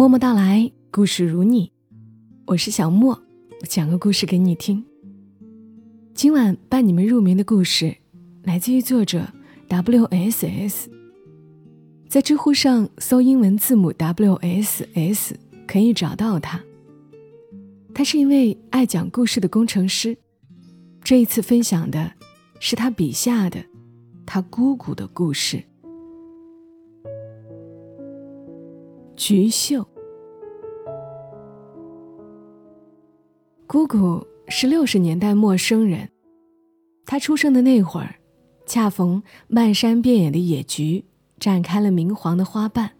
默默到来，故事如你，我是小莫，我讲个故事给你听。今晚伴你们入眠的故事，来自于作者 W S S。在知乎上搜英文字母 W S S，可以找到他。他是一位爱讲故事的工程师。这一次分享的是他笔下的他姑姑的故事。菊秀，姑姑是六十年代陌生人。她出生的那会儿，恰逢漫山遍野的野菊。展开了明黄的花瓣。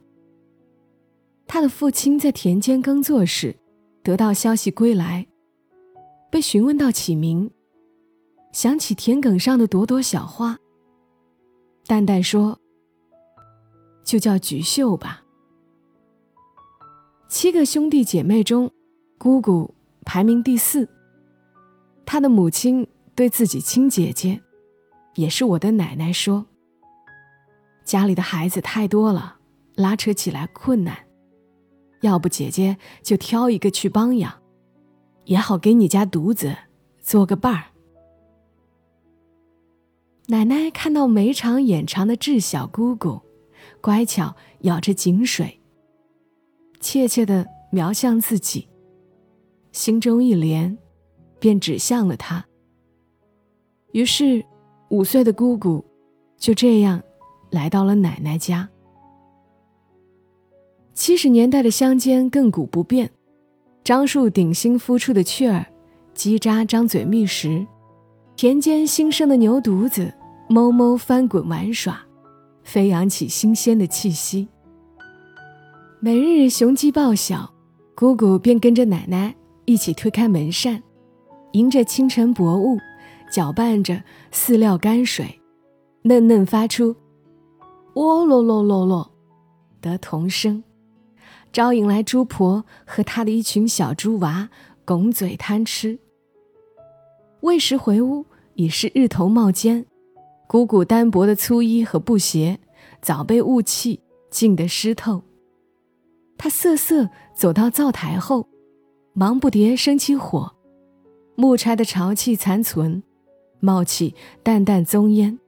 他的父亲在田间耕作时，得到消息归来，被询问到起名，想起田埂上的朵朵小花，淡淡说：“就叫菊秀吧。”七个兄弟姐妹中，姑姑排名第四。她的母亲对自己亲姐姐，也是我的奶奶说。家里的孩子太多了，拉扯起来困难。要不姐姐就挑一个去帮养，也好给你家独子做个伴儿。奶奶看到眉长眼长的智小姑姑，乖巧咬着井水，怯怯的瞄向自己，心中一连，便指向了他。于是，五岁的姑姑就这样。来到了奶奶家。七十年代的乡间亘古不变，樟树顶新孵出的雀儿，叽喳张嘴觅食；田间新生的牛犊子，哞哞翻滚玩耍，飞扬起新鲜的气息。每日雄鸡报晓，姑姑便跟着奶奶一起推开门扇，迎着清晨薄雾，搅拌着饲料泔水，嫩嫩发出。喔咯咯咯咯的童声，招引来猪婆和她的一群小猪娃拱嘴贪吃。喂食回屋已是日头冒尖，姑姑单薄的粗衣和布鞋早被雾气浸得湿透。他瑟瑟走到灶台后，忙不迭生起火，木柴的潮气残存，冒起淡淡棕烟。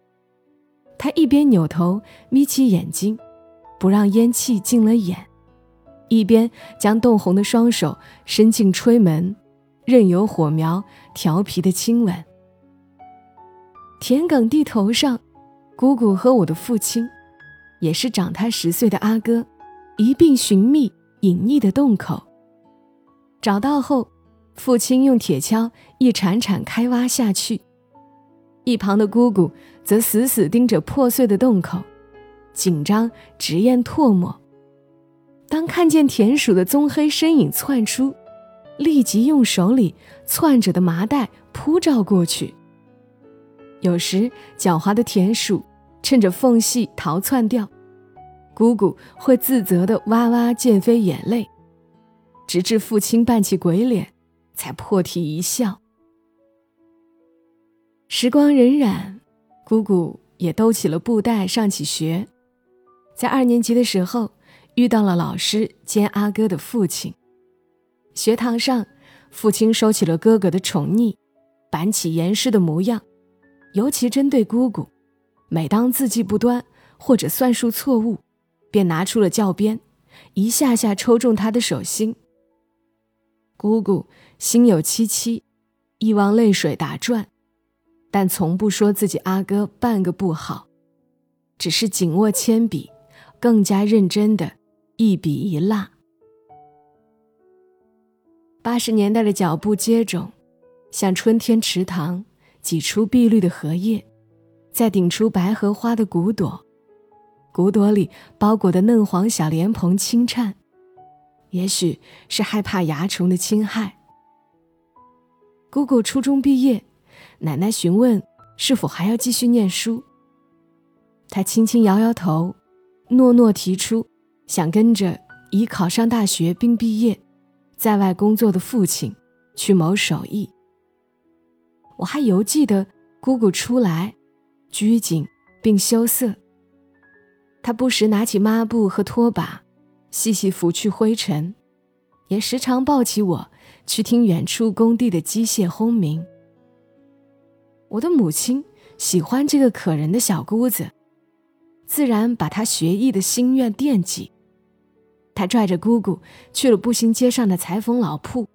他一边扭头眯起眼睛，不让烟气进了眼，一边将冻红的双手伸进吹门，任由火苗调皮的亲吻。田埂地头上，姑姑和我的父亲，也是长他十岁的阿哥，一并寻觅隐匿的洞口。找到后，父亲用铁锹一铲铲开挖下去。一旁的姑姑则死死盯着破碎的洞口，紧张直咽唾沫。当看见田鼠的棕黑身影窜出，立即用手里攥着的麻袋扑照过去。有时狡猾的田鼠趁着缝隙逃窜掉，姑姑会自责的哇哇溅飞眼泪，直至父亲扮起鬼脸，才破涕一笑。时光荏苒，姑姑也兜起了布袋上起学。在二年级的时候，遇到了老师兼阿哥的父亲。学堂上，父亲收起了哥哥的宠溺，板起严师的模样，尤其针对姑姑。每当字迹不端或者算术错误，便拿出了教鞭，一下下抽中他的手心。姑姑心有戚戚，一汪泪水打转。但从不说自己阿哥半个不好，只是紧握铅笔，更加认真的一笔一捺。八十年代的脚步接踵，像春天池塘挤出碧绿的荷叶，再顶出白荷花的骨朵，骨朵里包裹的嫩黄小莲蓬轻颤，也许是害怕蚜虫的侵害。姑姑初中毕业。奶奶询问是否还要继续念书，他轻轻摇摇头，诺诺提出想跟着已考上大学并毕业，在外工作的父亲去谋手艺。我还犹记得姑姑出来，拘谨并羞涩。他不时拿起抹布和拖把，细细拂去灰尘，也时常抱起我去听远处工地的机械轰鸣。我的母亲喜欢这个可人的小姑子，自然把她学艺的心愿惦记。她拽着姑姑去了步行街上的裁缝老铺，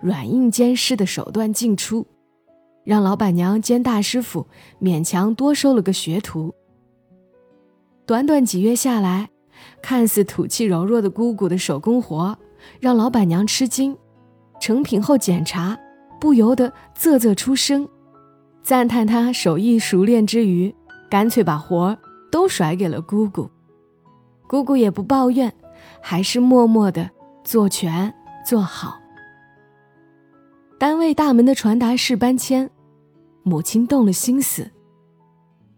软硬兼施的手段进出，让老板娘兼大师傅勉强多收了个学徒。短短几月下来，看似土气柔弱的姑姑的手工活，让老板娘吃惊。成品后检查，不由得啧啧出声，赞叹她手艺熟练之余，干脆把活儿都甩给了姑姑。姑姑也不抱怨。还是默默的做全做好。单位大门的传达室搬迁，母亲动了心思，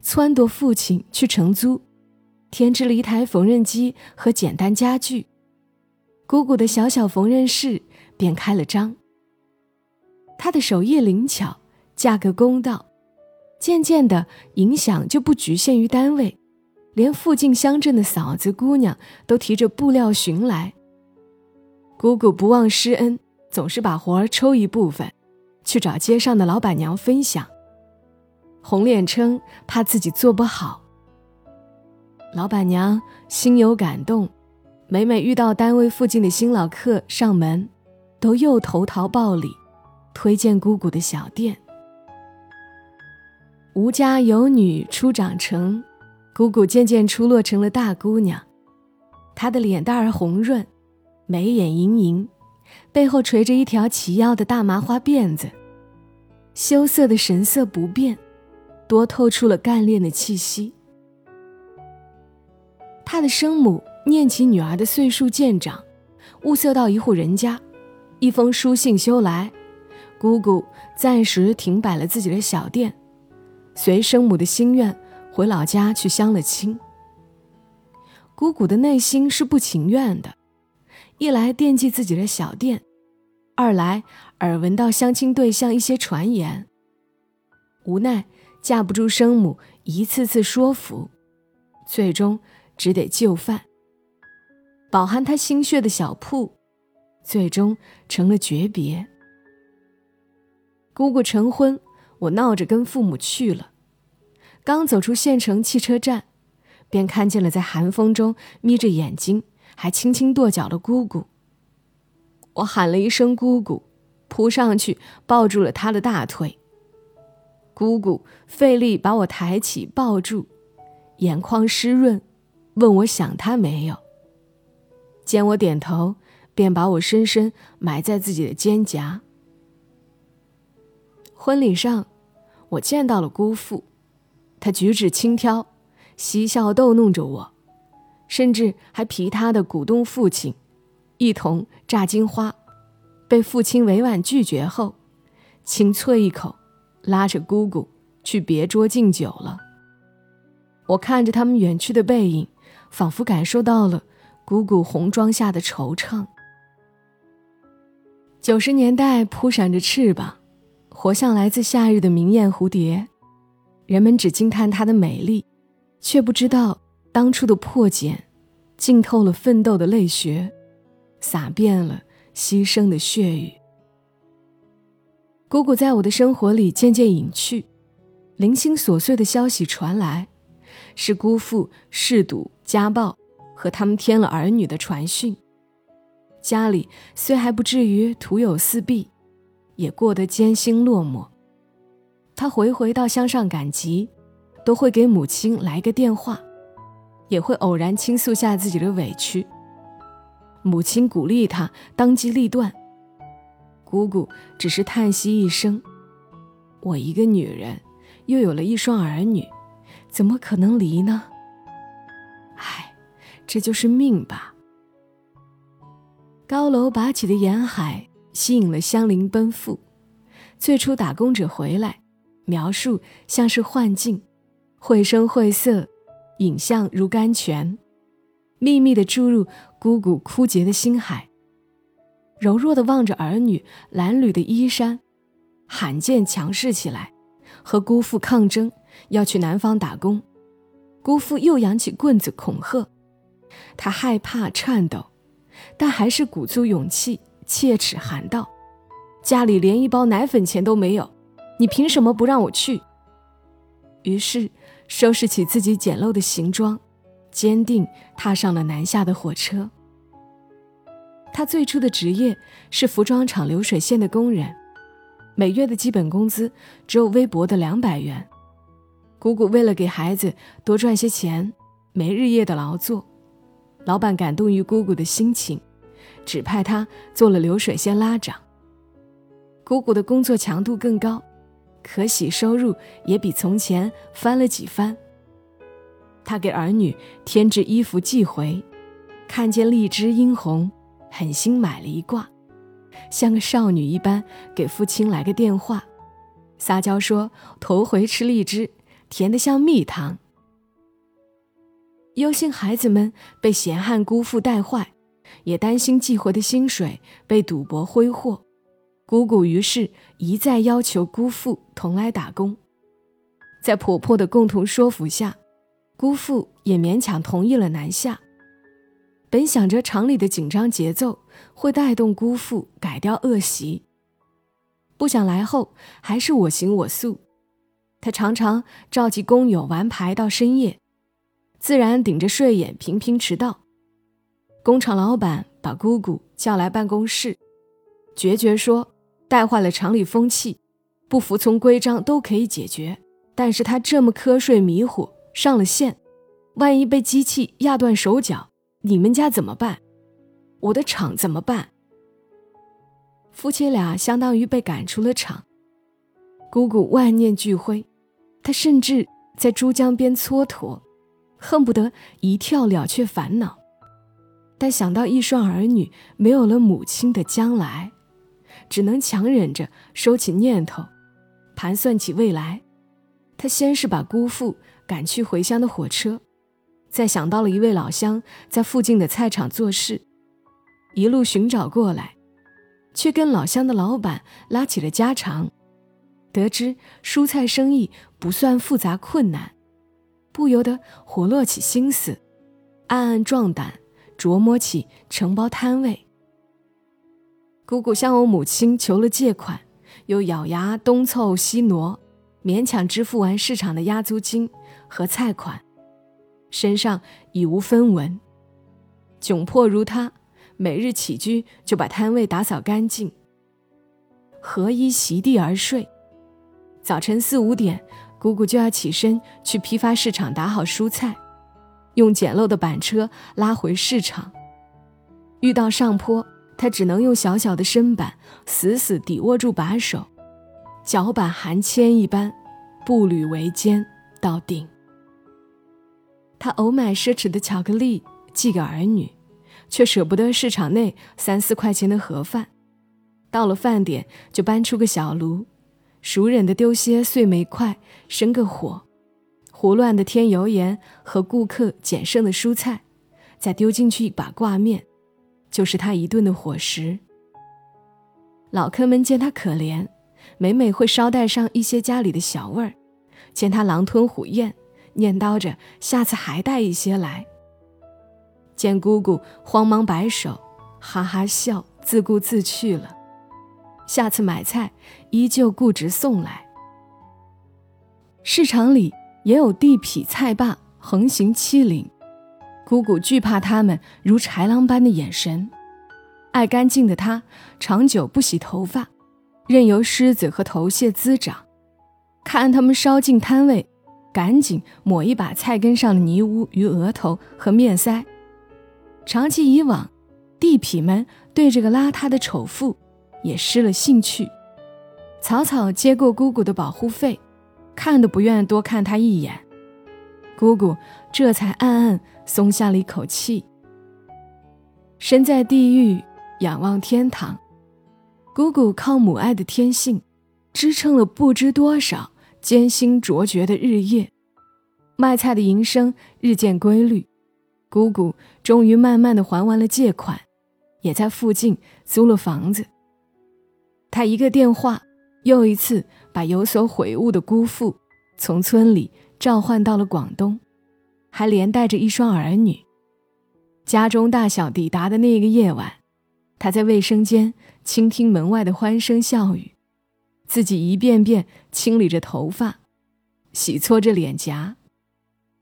撺掇父亲去承租，添置了一台缝纫机和简单家具，姑姑的小小缝纫室便开了张。她的手艺灵巧，价格公道，渐渐的影响就不局限于单位。连附近乡镇的嫂子姑娘都提着布料寻来。姑姑不忘施恩，总是把活儿抽一部分，去找街上的老板娘分享。红脸称怕自己做不好。老板娘心有感动，每每遇到单位附近的新老客上门，都又投桃报李，推荐姑姑的小店。吴家有女初长成。姑姑渐渐出落成了大姑娘，她的脸蛋儿红润，眉眼盈盈，背后垂着一条齐腰的大麻花辫子，羞涩的神色不变，多透出了干练的气息。他的生母念起女儿的岁数渐长，物色到一户人家，一封书信修来，姑姑暂时停摆了自己的小店，随生母的心愿。回老家去相了亲。姑姑的内心是不情愿的，一来惦记自己的小店，二来耳闻到相亲对象一些传言，无奈架不住生母一次次说服，最终只得就范。饱含他心血的小铺，最终成了诀别。姑姑成婚，我闹着跟父母去了。刚走出县城汽车站，便看见了在寒风中眯着眼睛还轻轻跺脚的姑姑。我喊了一声“姑姑”，扑上去抱住了她的大腿。姑姑费力把我抬起抱住，眼眶湿润，问我想他没有。见我点头，便把我深深埋在自己的肩胛。婚礼上，我见到了姑父。他举止轻佻，嬉笑逗弄着我，甚至还皮他的鼓动父亲，一同炸金花。被父亲委婉拒绝后，轻啐一口，拉着姑姑去别桌敬酒了。我看着他们远去的背影，仿佛感受到了姑姑红妆下的惆怅。九十年代扑闪着翅膀，活像来自夏日的明艳蝴蝶。人们只惊叹她的美丽，却不知道当初的破茧，浸透了奋斗的泪血，洒遍了牺牲的血雨。姑姑在我的生活里渐渐隐去，零星琐碎的消息传来，是姑父嗜赌家暴和他们添了儿女的传讯。家里虽还不至于徒有四壁，也过得艰辛落寞。他回回到乡上赶集，都会给母亲来个电话，也会偶然倾诉下自己的委屈。母亲鼓励他当机立断，姑姑只是叹息一声：“我一个女人，又有了一双儿女，怎么可能离呢？唉，这就是命吧。”高楼拔起的沿海吸引了乡邻奔赴，最初打工者回来。描述像是幻境，绘声绘色，影像如甘泉，秘密地注入姑姑枯竭的心海。柔弱地望着儿女褴褛的衣衫，罕见强势起来，和姑父抗争，要去南方打工。姑父又扬起棍子恐吓，他害怕颤抖，但还是鼓足勇气，切齿喊道：“家里连一包奶粉钱都没有，你凭什么不让我去？”于是，收拾起自己简陋的行装，坚定踏上了南下的火车。他最初的职业是服装厂流水线的工人，每月的基本工资只有微薄的两百元。姑姑为了给孩子多赚些钱，没日夜的劳作。老板感动于姑姑的心情，指派她做了流水线拉长。姑姑的工作强度更高，可喜收入也比从前翻了几番。他给儿女添置衣服寄回，看见荔枝殷红。狠心买了一挂，像个少女一般给父亲来个电话，撒娇说头回吃荔枝，甜得像蜜糖。忧心孩子们被闲汉姑父带坏，也担心寄回的薪水被赌博挥霍，姑姑于是一再要求姑父同来打工。在婆婆的共同说服下，姑父也勉强同意了南下。本想着厂里的紧张节奏会带动姑父改掉恶习，不想来后还是我行我素。他常常召集工友玩牌到深夜，自然顶着睡眼频频迟到。工厂老板把姑姑叫来办公室，决绝说：“带坏了厂里风气，不服从规章都可以解决，但是他这么瞌睡迷糊，上了线，万一被机器压断手脚。”你们家怎么办？我的厂怎么办？夫妻俩相当于被赶出了厂。姑姑万念俱灰，他甚至在珠江边蹉跎，恨不得一跳了却烦恼。但想到一双儿女没有了母亲的将来，只能强忍着收起念头，盘算起未来。他先是把姑父赶去回乡的火车。再想到了一位老乡在附近的菜场做事，一路寻找过来，却跟老乡的老板拉起了家常，得知蔬菜生意不算复杂困难，不由得活络起心思，暗暗壮胆，琢磨起承包摊位。姑姑向我母亲求了借款，又咬牙东凑西挪，勉强支付完市场的押租金和菜款。身上已无分文，窘迫如他，每日起居就把摊位打扫干净，合衣席地而睡。早晨四五点，姑姑就要起身去批发市场打好蔬菜，用简陋的板车拉回市场。遇到上坡，他只能用小小的身板死死抵握住把手，脚板含铅一般，步履维艰到顶。他偶买奢侈的巧克力寄给儿女，却舍不得市场内三四块钱的盒饭。到了饭点，就搬出个小炉，熟稔的丢些碎煤块，生个火，胡乱的添油盐和顾客捡剩的蔬菜，再丢进去一把挂面，就是他一顿的伙食。老客们见他可怜，每每会捎带上一些家里的小味儿，见他狼吞虎咽。念叨着下次还带一些来。见姑姑慌忙摆手，哈哈笑，自顾自去了。下次买菜依旧固执送来。市场里也有地痞菜霸横行欺凌，姑姑惧怕他们如豺狼般的眼神。爱干净的她，长久不洗头发，任由虱子和头屑滋长。看他们烧进摊位。赶紧抹一把菜根上的泥污于额头和面腮。长期以往，地痞们对这个邋遢的丑妇也失了兴趣，草草接过姑姑的保护费，看都不愿多看她一眼。姑姑这才暗暗松下了一口气。身在地狱，仰望天堂，姑姑靠母爱的天性，支撑了不知多少。艰辛卓绝的日夜，卖菜的营生日渐规律。姑姑终于慢慢的还完了借款，也在附近租了房子。他一个电话，又一次把有所悔悟的姑父从村里召唤到了广东，还连带着一双儿女。家中大小抵达的那个夜晚，他在卫生间倾听门外的欢声笑语，自己一遍遍清理着头发，洗搓着脸颊，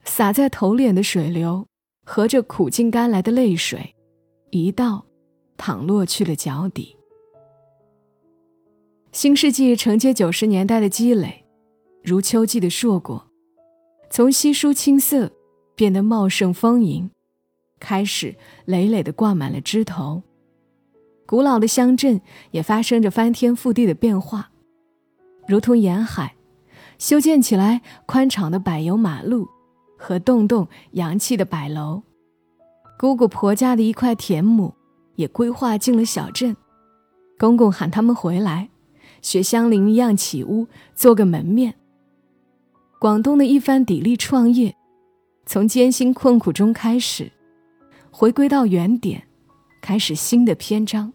洒在头脸的水流和着苦尽甘来的泪水，一道淌落去了脚底。新世纪承接九十年代的积累，如秋季的硕果，从稀疏青涩变得茂盛丰盈，开始累累地挂满了枝头。古老的乡镇也发生着翻天覆地的变化，如同沿海，修建起来宽敞的柏油马路和栋栋洋气的柏楼。姑姑婆家的一块田亩也规划进了小镇，公公喊他们回来。学香菱一样起屋，做个门面。广东的一番砥砺创业，从艰辛困苦中开始，回归到原点，开始新的篇章。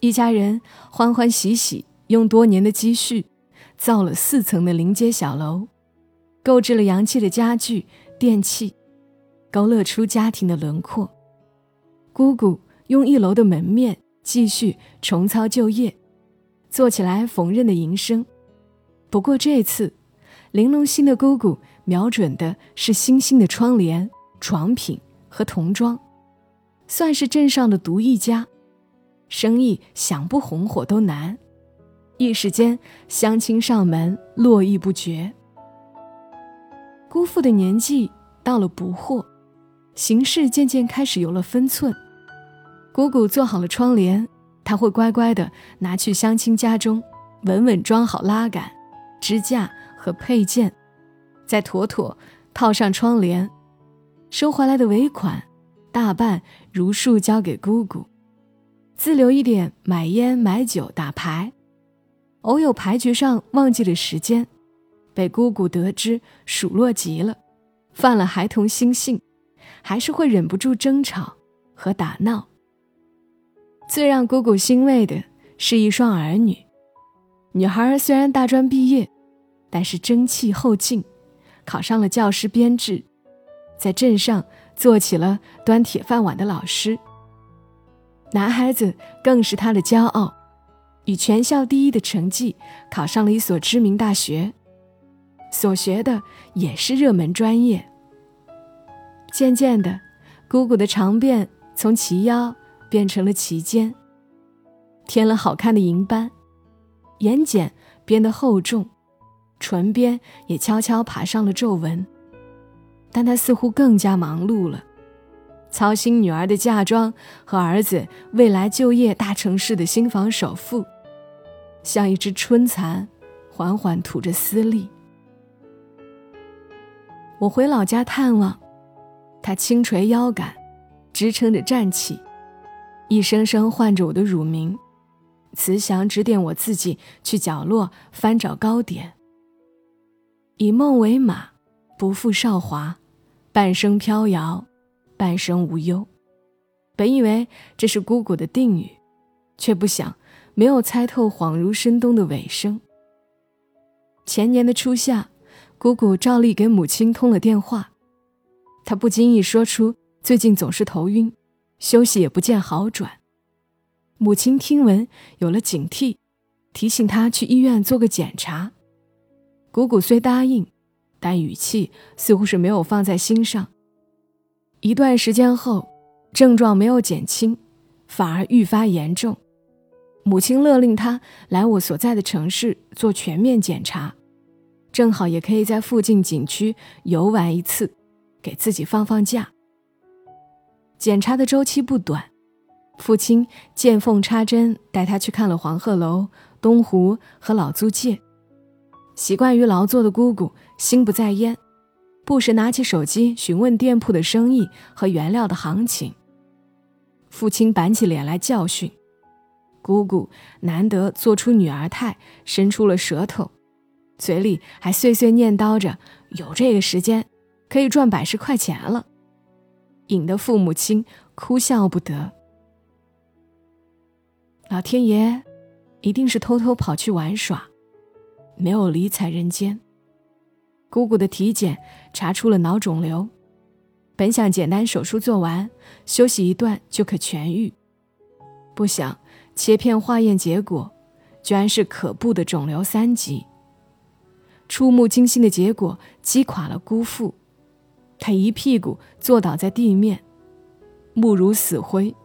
一家人欢欢喜喜用多年的积蓄，造了四层的临街小楼，购置了洋气的家具电器，勾勒出家庭的轮廓。姑姑用一楼的门面继续重操旧业。做起来缝纫的营生，不过这次，玲珑心的姑姑瞄准的是新兴的窗帘、床品和童装，算是镇上的独一家，生意想不红火都难。一时间，相亲上门络绎不绝。姑父的年纪到了不惑，行事渐渐开始有了分寸。姑姑做好了窗帘。他会乖乖的拿去相亲家中，稳稳装好拉杆、支架和配件，再妥妥套上窗帘。收回来的尾款，大半如数交给姑姑，自留一点买烟、买酒、打牌。偶有牌局上忘记了时间，被姑姑得知数落极了，犯了孩童心性，还是会忍不住争吵和打闹。最让姑姑欣慰的是一双儿女，女孩虽然大专毕业，但是争气后劲，考上了教师编制，在镇上做起了端铁饭碗的老师。男孩子更是他的骄傲，以全校第一的成绩考上了一所知名大学，所学的也是热门专业。渐渐的，姑姑的长辫从齐腰。变成了齐肩，添了好看的银斑，眼睑变得厚重，唇边也悄悄爬上了皱纹。但他似乎更加忙碌了，操心女儿的嫁妆和儿子未来就业大城市的新房首付，像一只春蚕，缓缓吐着丝粒。我回老家探望，他轻垂腰杆，支撑着站起。一声声唤着我的乳名，慈祥指点我自己去角落翻找糕点。以梦为马，不负韶华，半生飘摇，半生无忧。本以为这是姑姑的定语，却不想没有猜透恍如深冬的尾声。前年的初夏，姑姑照例给母亲通了电话，她不经意说出最近总是头晕。休息也不见好转，母亲听闻有了警惕，提醒他去医院做个检查。姑姑虽答应，但语气似乎是没有放在心上。一段时间后，症状没有减轻，反而愈发严重。母亲勒令他来我所在的城市做全面检查，正好也可以在附近景区游玩一次，给自己放放假。检查的周期不短，父亲见缝插针带他去看了黄鹤楼、东湖和老租界。习惯于劳作的姑姑心不在焉，不时拿起手机询问店铺的生意和原料的行情。父亲板起脸来教训，姑姑难得做出女儿态，伸出了舌头，嘴里还碎碎念叨着：“有这个时间，可以赚百十块钱了。”引得父母亲哭笑不得。老天爷一定是偷偷跑去玩耍，没有理睬人间。姑姑的体检查出了脑肿瘤，本想简单手术做完，休息一段就可痊愈，不想切片化验结果，居然是可怖的肿瘤三级。触目惊心的结果击垮了姑父，他一屁股坐倒在地面，目如死灰，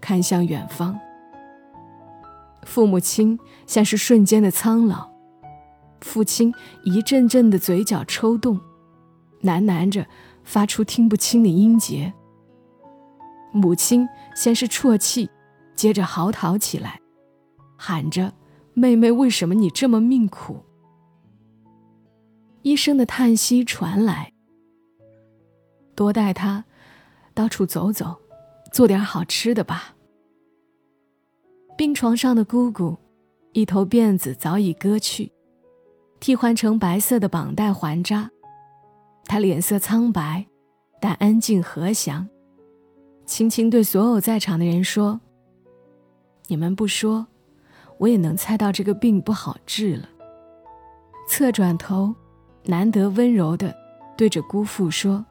看向远方。父母亲像是瞬间的苍老，父亲一阵阵的嘴角抽动，喃喃着。发出听不清的音节。母亲先是啜泣，接着嚎啕起来，喊着：“妹妹，为什么你这么命苦？”医生的叹息传来：“多带他到处走走，做点好吃的吧。”病床上的姑姑，一头辫子早已割去，替换成白色的绑带环扎。他脸色苍白，但安静和祥，轻轻对所有在场的人说：“你们不说，我也能猜到这个病不好治了。”侧转头，难得温柔的对着姑父说：“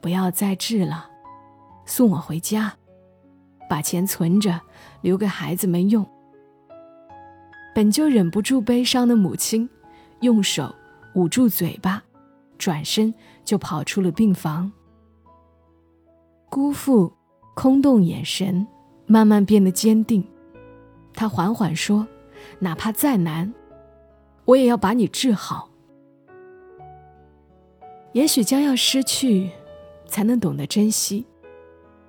不要再治了，送我回家，把钱存着，留给孩子们用。”本就忍不住悲伤的母亲，用手捂住嘴巴。转身就跑出了病房。姑父空洞眼神慢慢变得坚定，他缓缓说：“哪怕再难，我也要把你治好。也许将要失去，才能懂得珍惜。”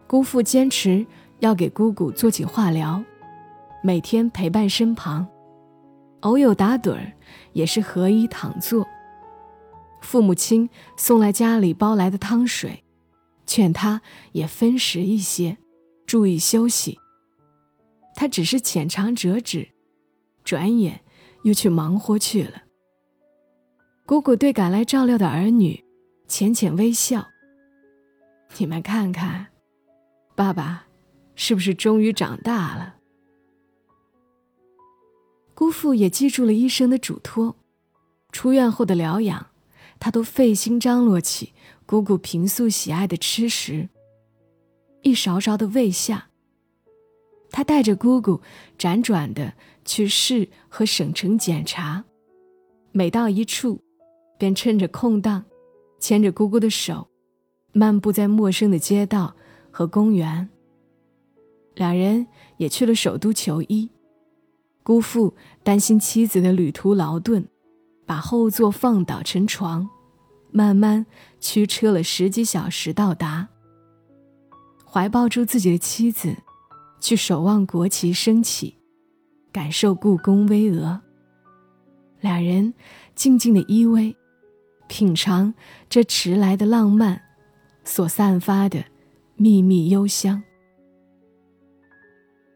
姑父坚持要给姑姑做起化疗，每天陪伴身旁，偶有打盹儿，也是合衣躺坐。父母亲送来家里煲来的汤水，劝他也分食一些，注意休息。他只是浅尝辄止，转眼又去忙活去了。姑姑对赶来照料的儿女浅浅微笑：“你们看看，爸爸是不是终于长大了？”姑父也记住了医生的嘱托，出院后的疗养。他都费心张罗起姑姑平素喜爱的吃食，一勺勺的喂下。他带着姑姑辗转的去市和省城检查，每到一处，便趁着空档，牵着姑姑的手，漫步在陌生的街道和公园。两人也去了首都求医，姑父担心妻子的旅途劳顿。把后座放倒成床，慢慢驱车了十几小时到达。怀抱住自己的妻子，去守望国旗升起，感受故宫巍峨。两人静静的依偎，品尝这迟来的浪漫所散发的秘密幽香。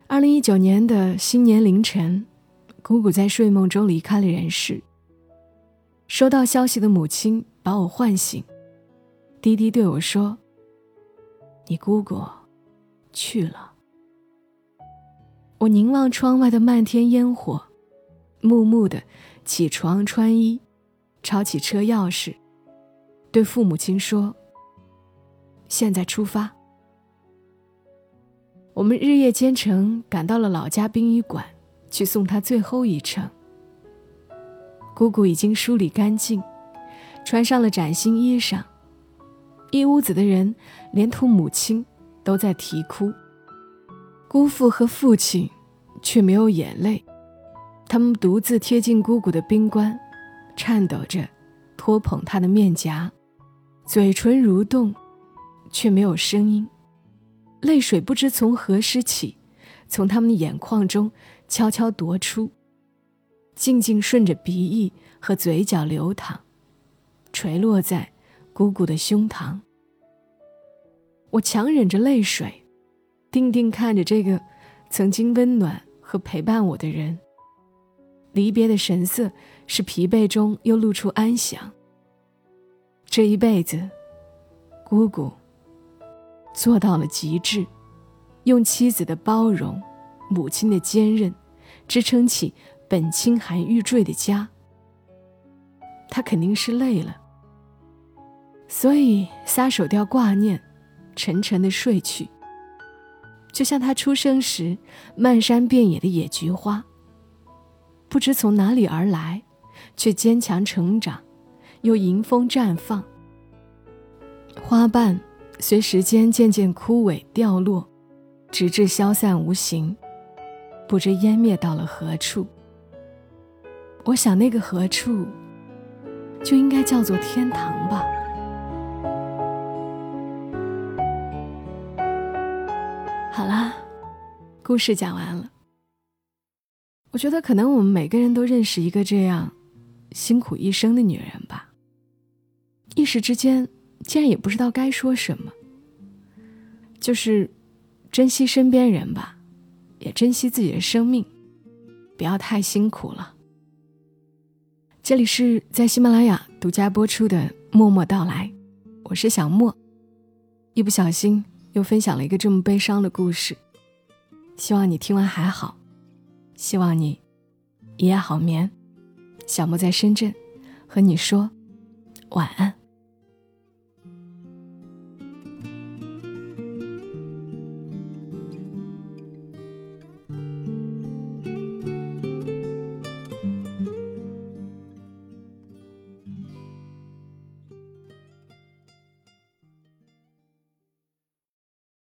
二零一九年的新年凌晨，姑姑在睡梦中离开了人世。收到消息的母亲把我唤醒，低低对我说：“你姑姑去了。”我凝望窗外的漫天烟火，木木的起床穿衣，抄起车钥匙，对父母亲说：“现在出发。”我们日夜兼程，赶到了老家殡仪馆，去送他最后一程。姑姑已经梳理干净，穿上了崭新衣裳。一屋子的人，连同母亲，都在啼哭。姑父和父亲却没有眼泪，他们独自贴近姑姑的冰棺，颤抖着托捧她的面颊，嘴唇蠕动，却没有声音。泪水不知从何时起，从他们的眼眶中悄悄夺出。静静顺着鼻翼和嘴角流淌，垂落在姑姑的胸膛。我强忍着泪水，定定看着这个曾经温暖和陪伴我的人。离别的神色是疲惫中又露出安详。这一辈子，姑姑做到了极致，用妻子的包容，母亲的坚韧，支撑起。本清寒欲坠的家，他肯定是累了，所以撒手掉挂念，沉沉的睡去。就像他出生时漫山遍野的野菊花，不知从哪里而来，却坚强成长，又迎风绽放。花瓣随时间渐渐枯萎掉落，直至消散无形，不知湮灭到了何处。我想，那个何处，就应该叫做天堂吧。好啦，故事讲完了。我觉得可能我们每个人都认识一个这样辛苦一生的女人吧。一时之间，竟然也不知道该说什么。就是珍惜身边人吧，也珍惜自己的生命，不要太辛苦了。这里是在喜马拉雅独家播出的《默默到来》，我是小莫，一不小心。又分享了一个这么悲伤的故事，希望你听完还好，希望你一夜好眠。小莫在深圳，和你说晚安。